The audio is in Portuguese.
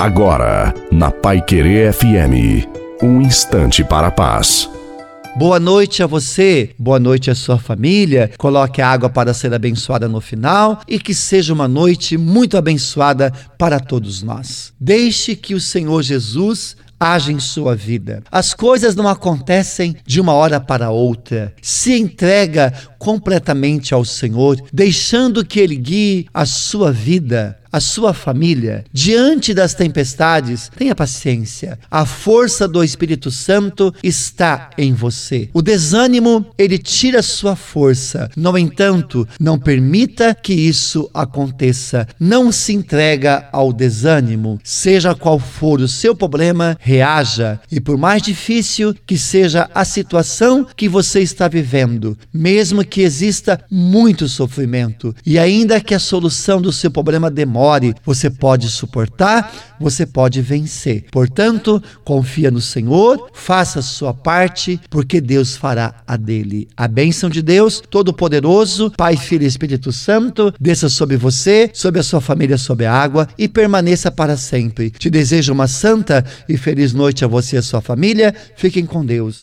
Agora, na Pai Querer FM, um instante para a paz. Boa noite a você, boa noite à sua família. Coloque a água para ser abençoada no final e que seja uma noite muito abençoada para todos nós. Deixe que o Senhor Jesus age em sua vida. As coisas não acontecem de uma hora para outra. Se entrega completamente ao Senhor, deixando que Ele guie a sua vida a sua família diante das tempestades, tenha paciência. A força do Espírito Santo está em você. O desânimo, ele tira sua força. No entanto, não permita que isso aconteça. Não se entrega ao desânimo. Seja qual for o seu problema, reaja. E por mais difícil que seja a situação que você está vivendo, mesmo que exista muito sofrimento e ainda que a solução do seu problema demore, você pode suportar, você pode vencer. Portanto, confia no Senhor, faça a sua parte, porque Deus fará a dele. A bênção de Deus, Todo-Poderoso, Pai, Filho e Espírito Santo, desça sobre você, sobre a sua família, sobre a água e permaneça para sempre. Te desejo uma santa e feliz noite a você e a sua família. Fiquem com Deus.